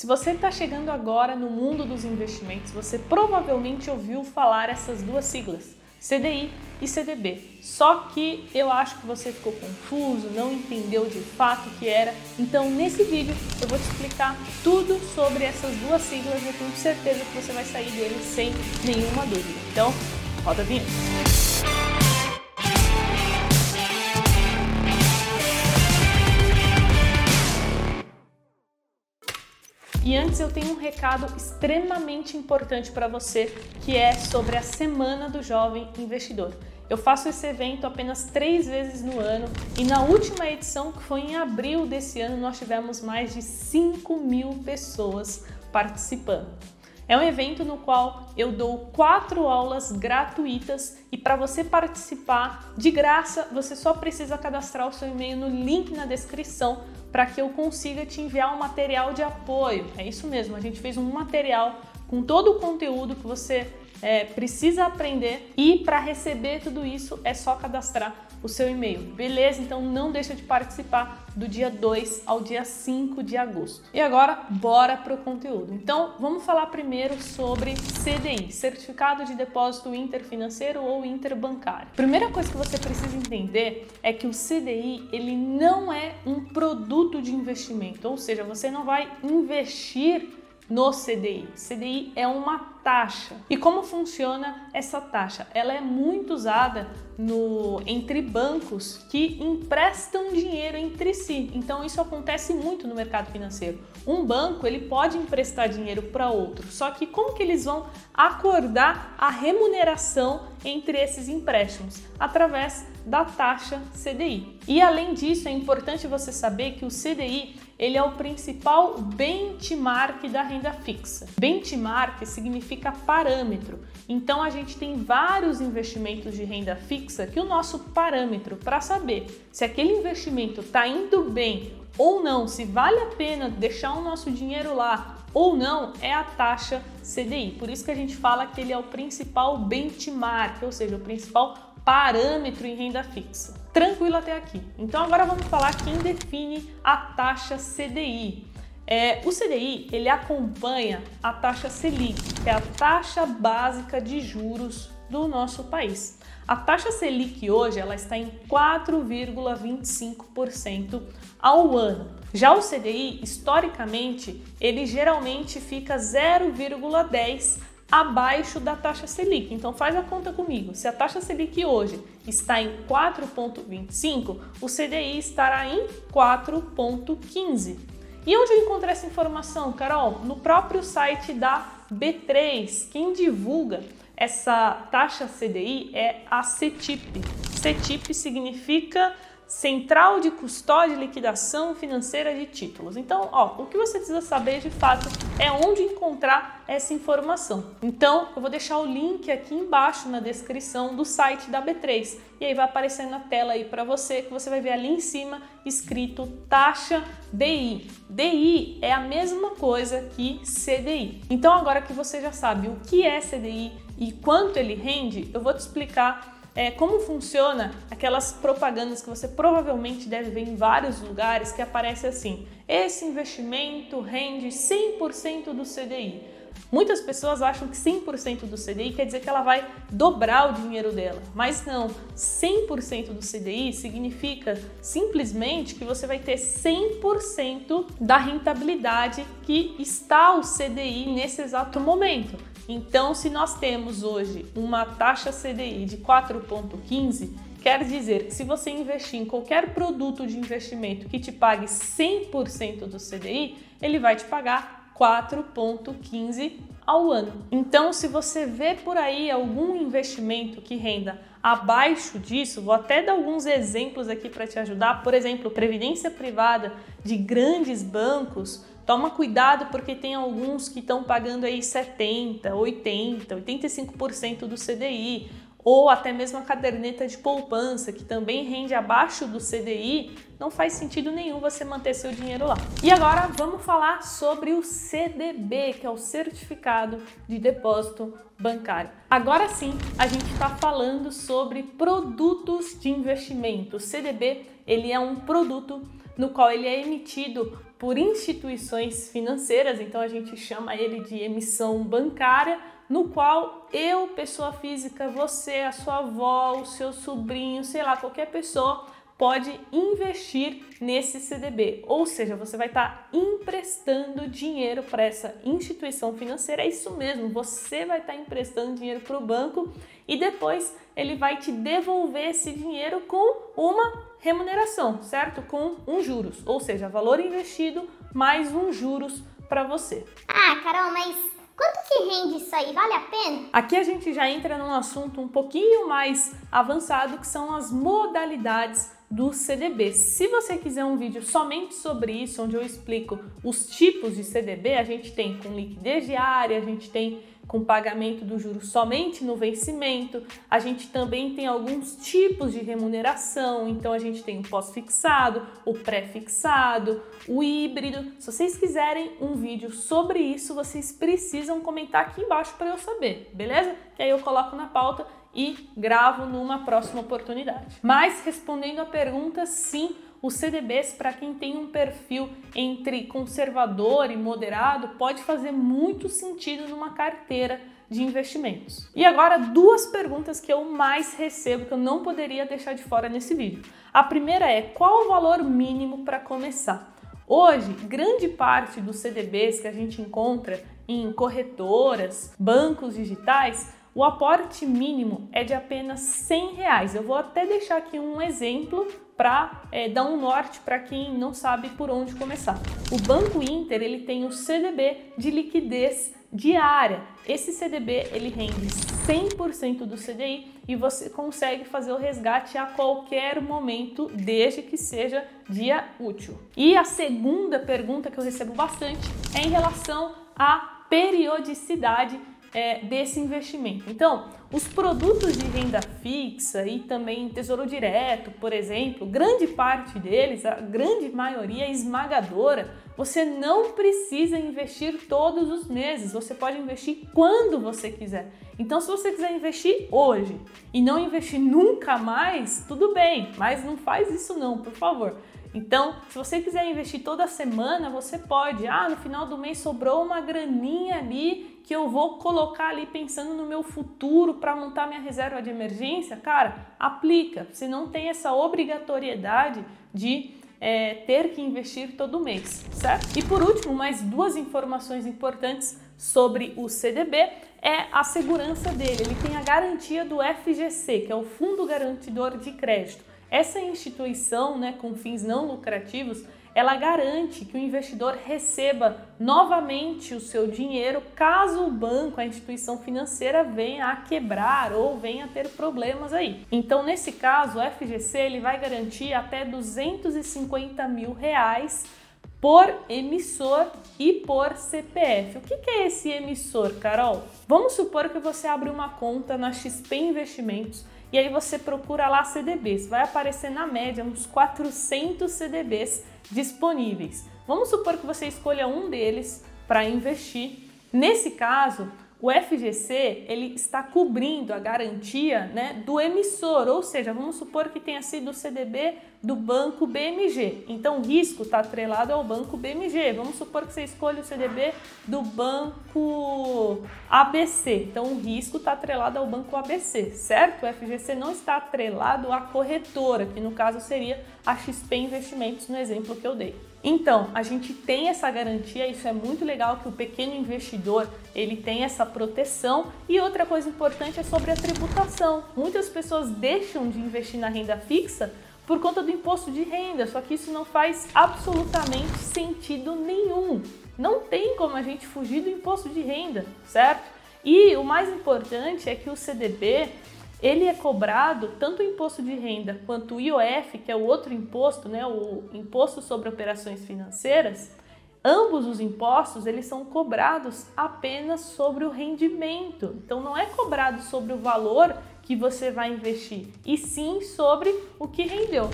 Se você está chegando agora no mundo dos investimentos, você provavelmente ouviu falar essas duas siglas, CDI e CDB. Só que eu acho que você ficou confuso, não entendeu de fato o que era. Então, nesse vídeo, eu vou te explicar tudo sobre essas duas siglas e eu tenho certeza que você vai sair dele sem nenhuma dúvida. Então, roda a vinheta. E antes eu tenho um recado extremamente importante para você, que é sobre a Semana do Jovem Investidor. Eu faço esse evento apenas três vezes no ano e na última edição, que foi em abril desse ano, nós tivemos mais de 5 mil pessoas participando. É um evento no qual eu dou quatro aulas gratuitas e para você participar de graça, você só precisa cadastrar o seu e-mail no link na descrição para que eu consiga te enviar um material de apoio. É isso mesmo, a gente fez um material com todo o conteúdo que você é, precisa aprender e para receber tudo isso é só cadastrar o seu e-mail. Beleza? Então não deixa de participar do dia 2 ao dia 5 de agosto. E agora, bora para o conteúdo. Então, vamos falar primeiro sobre CDI, Certificado de Depósito Interfinanceiro ou Interbancário. Primeira coisa que você precisa entender é que o CDI, ele não é um produto de investimento, ou seja, você não vai investir no CDI. CDI é uma taxa. E como funciona essa taxa? Ela é muito usada no entre bancos que emprestam dinheiro entre si. Então isso acontece muito no mercado financeiro. Um banco, ele pode emprestar dinheiro para outro. Só que como que eles vão acordar a remuneração entre esses empréstimos? Através da taxa CDI. E além disso, é importante você saber que o CDI ele é o principal benchmark da renda fixa. Benchmark significa parâmetro. Então a gente tem vários investimentos de renda fixa que o nosso parâmetro para saber se aquele investimento está indo bem ou não, se vale a pena deixar o nosso dinheiro lá ou não, é a taxa CDI. Por isso que a gente fala que ele é o principal benchmark, ou seja, o principal parâmetro em renda fixa. Tranquilo até aqui. Então agora vamos falar quem define a taxa CDI. É, o CDI ele acompanha a taxa Selic, que é a taxa básica de juros do nosso país. A taxa Selic hoje ela está em 4,25% ao ano. Já o CDI, historicamente, ele geralmente fica 0,10 abaixo da taxa Selic. Então faz a conta comigo. Se a taxa Selic hoje está em 4,25, o CDI estará em 4,15. E onde eu encontrei essa informação, Carol? No próprio site da B3. Quem divulga essa taxa CDI é a CETIP. CETIP significa Central de Custódia e Liquidação Financeira de Títulos. Então, ó, o que você precisa saber de fato é onde encontrar essa informação. Então, eu vou deixar o link aqui embaixo na descrição do site da B3 e aí vai aparecer na tela aí para você que você vai ver ali em cima escrito taxa DI. DI é a mesma coisa que CDI. Então, agora que você já sabe o que é CDI e quanto ele rende, eu vou te explicar é, como funciona aquelas propagandas que você provavelmente deve ver em vários lugares que aparece assim: esse investimento rende 100% do CDI. Muitas pessoas acham que 100% do CDI quer dizer que ela vai dobrar o dinheiro dela, mas não. 100% do CDI significa simplesmente que você vai ter 100% da rentabilidade que está o CDI nesse exato momento. Então, se nós temos hoje uma taxa CDI de 4,15, quer dizer que se você investir em qualquer produto de investimento que te pague 100% do CDI, ele vai te pagar 4,15 ao ano. Então, se você vê por aí algum investimento que renda abaixo disso, vou até dar alguns exemplos aqui para te ajudar. Por exemplo, previdência privada de grandes bancos Toma cuidado porque tem alguns que estão pagando aí 70, 80, 85% do CDI, ou até mesmo a caderneta de poupança, que também rende abaixo do CDI, não faz sentido nenhum você manter seu dinheiro lá. E agora vamos falar sobre o CDB, que é o Certificado de Depósito Bancário. Agora sim, a gente está falando sobre produtos de investimento. CDB ele é um produto no qual ele é emitido por instituições financeiras, então a gente chama ele de emissão bancária, no qual eu, pessoa física, você, a sua avó, o seu sobrinho, sei lá, qualquer pessoa pode investir nesse CDB, ou seja, você vai estar tá emprestando dinheiro para essa instituição financeira. É isso mesmo, você vai estar tá emprestando dinheiro para o banco e depois ele vai te devolver esse dinheiro com uma remuneração, certo? Com um juros, ou seja, valor investido mais um juros para você. Ah, Carol, mas Quanto que rende isso aí? Vale a pena? Aqui a gente já entra num assunto um pouquinho mais avançado, que são as modalidades do CDB. Se você quiser um vídeo somente sobre isso, onde eu explico os tipos de CDB, a gente tem com liquidez diária, a gente tem com pagamento do juro somente no vencimento. A gente também tem alguns tipos de remuneração, então a gente tem o pós-fixado, o pré-fixado, o híbrido. Se vocês quiserem um vídeo sobre isso, vocês precisam comentar aqui embaixo para eu saber, beleza? Que aí eu coloco na pauta e gravo numa próxima oportunidade. Mas respondendo a pergunta, sim, os CDBs, para quem tem um perfil entre conservador e moderado, pode fazer muito sentido numa carteira de investimentos. E agora, duas perguntas que eu mais recebo que eu não poderia deixar de fora nesse vídeo. A primeira é: qual o valor mínimo para começar? Hoje, grande parte dos CDBs que a gente encontra em corretoras, bancos digitais, o aporte mínimo é de apenas 100 reais. Eu vou até deixar aqui um exemplo para é, dar um norte para quem não sabe por onde começar. O Banco Inter ele tem o CDB de liquidez diária. Esse CDB ele rende 100% do CDI e você consegue fazer o resgate a qualquer momento, desde que seja dia útil. E a segunda pergunta que eu recebo bastante é em relação à periodicidade é, desse investimento. Então, os produtos de renda fixa e também tesouro direto, por exemplo, grande parte deles, a grande maioria esmagadora, você não precisa investir todos os meses, você pode investir quando você quiser. Então, se você quiser investir hoje e não investir nunca mais, tudo bem, mas não faz isso não, por favor. Então, se você quiser investir toda semana, você pode. Ah, no final do mês sobrou uma graninha ali que eu vou colocar ali pensando no meu futuro para montar minha reserva de emergência. Cara, aplica. Você não tem essa obrigatoriedade de é, ter que investir todo mês, certo? E por último, mais duas informações importantes sobre o CDB é a segurança dele. Ele tem a garantia do FGC, que é o Fundo Garantidor de Crédito. Essa instituição, né, com fins não lucrativos, ela garante que o investidor receba novamente o seu dinheiro caso o banco, a instituição financeira venha a quebrar ou venha a ter problemas aí. Então, nesse caso, o FGC ele vai garantir até 250 mil reais por emissor e por CPF. O que é esse emissor, Carol? Vamos supor que você abre uma conta na XP Investimentos e aí você procura lá CDBs. Vai aparecer na média uns 400 CDBs disponíveis. Vamos supor que você escolha um deles para investir. Nesse caso, o FGC ele está cobrindo a garantia né, do emissor, ou seja, vamos supor que tenha sido o CDB do banco BMG. Então o risco está atrelado ao banco BMG. Vamos supor que você escolha o CDB do banco ABC. Então o risco está atrelado ao banco ABC, certo? O FGC não está atrelado à corretora, que no caso seria a XP Investimentos no exemplo que eu dei. Então, a gente tem essa garantia, isso é muito legal que o pequeno investidor, ele tem essa proteção. E outra coisa importante é sobre a tributação. Muitas pessoas deixam de investir na renda fixa por conta do imposto de renda, só que isso não faz absolutamente sentido nenhum. Não tem como a gente fugir do imposto de renda, certo? E o mais importante é que o CDB ele é cobrado tanto o imposto de renda quanto o IOF, que é o outro imposto, né, o imposto sobre operações financeiras. Ambos os impostos eles são cobrados apenas sobre o rendimento. Então não é cobrado sobre o valor que você vai investir, e sim sobre o que rendeu.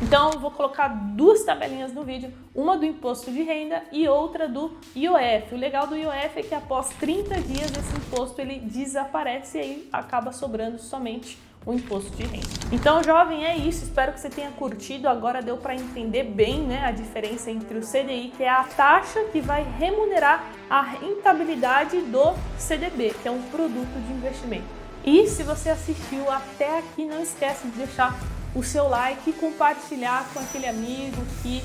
Então, vou colocar duas tabelinhas no vídeo, uma do imposto de renda e outra do IOF. O legal do IOF é que após 30 dias esse imposto ele desaparece e aí acaba sobrando somente o imposto de renda. Então, jovem, é isso. Espero que você tenha curtido. Agora deu para entender bem né, a diferença entre o CDI, que é a taxa que vai remunerar a rentabilidade do CDB, que é um produto de investimento. E se você assistiu até aqui, não esquece de deixar o seu like e compartilhar com aquele amigo que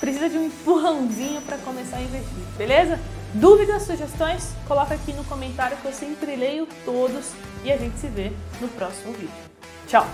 precisa de um empurrãozinho para começar a investir, beleza? Dúvidas, sugestões? Coloca aqui no comentário que eu sempre leio todos e a gente se vê no próximo vídeo. Tchau!